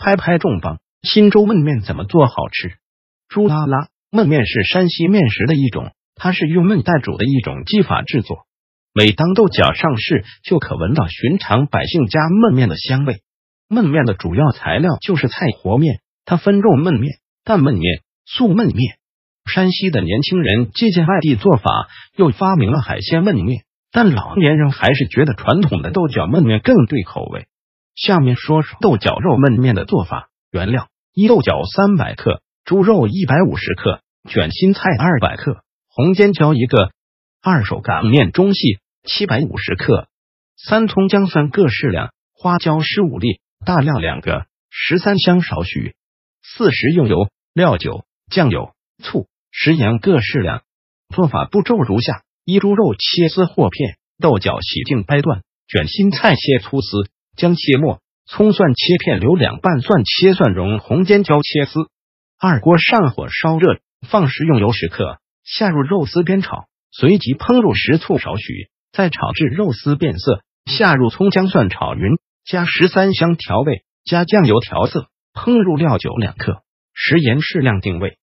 拍拍重磅！新州焖面怎么做好吃？猪啦啦！焖面是山西面食的一种，它是用焖代煮的一种技法制作。每当豆角上市，就可闻到寻常百姓家焖面的香味。焖面的主要材料就是菜和面，它分肉焖面、蛋焖面、素焖面。山西的年轻人借鉴外地做法，又发明了海鲜焖面，但老年人还是觉得传统的豆角焖面更对口味。下面说说豆角肉焖面的做法。原料：一豆角三百克，猪肉一百五十克，卷心菜二百克，红尖椒一个，二手擀面中细七百五十克，三葱姜蒜各适量，花椒十五粒，大料两个，十三香少许，四食用油、料酒、酱油、醋、食盐各适量。做法步骤如下：一猪肉切丝或片，豆角洗净掰断，卷心菜切粗丝。姜切末，葱蒜切片，留两瓣蒜切蒜蓉，红尖椒切丝。二锅上火烧热，放食用油十克，下入肉丝煸炒，随即烹入食醋少许，再炒至肉丝变色，下入葱姜蒜炒匀，加十三香调味，加酱油调色，烹入料酒两克，食盐适量定味，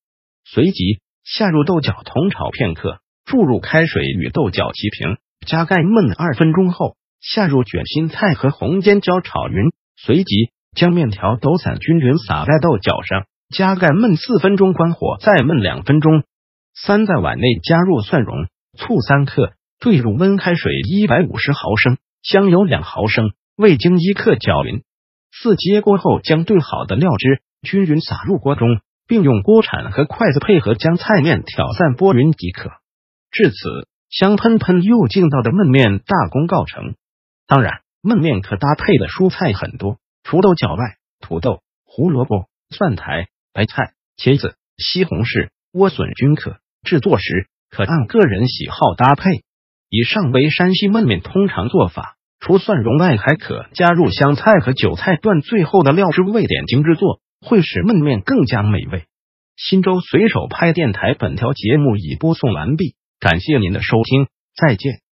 随即下入豆角同炒片刻，注入开水与豆角齐平，加盖焖二分钟后。下入卷心菜和红尖椒炒匀，随即将面条抖散均匀撒在豆角上，加盖焖四分钟，关火再焖两分钟。三在碗内加入蒜蓉、醋三克，兑入温开水一百五十毫升，香油两毫升，味精一克，搅匀。四接锅后，将兑好的料汁均匀撒入锅中，并用锅铲和筷子配合将菜面挑散拨匀即可。至此，香喷喷又劲道的焖面大功告成。当然，焖面可搭配的蔬菜很多，除豆角外，土豆、胡萝卜、蒜苔、白菜、茄子、西红柿、莴笋均可。制作时可按个人喜好搭配。以上为山西焖面通常做法，除蒜蓉外，还可加入香菜和韭菜段，最后的料汁味点睛制作，会使焖面更加美味。新州随手拍电台本条节目已播送完毕，感谢您的收听，再见。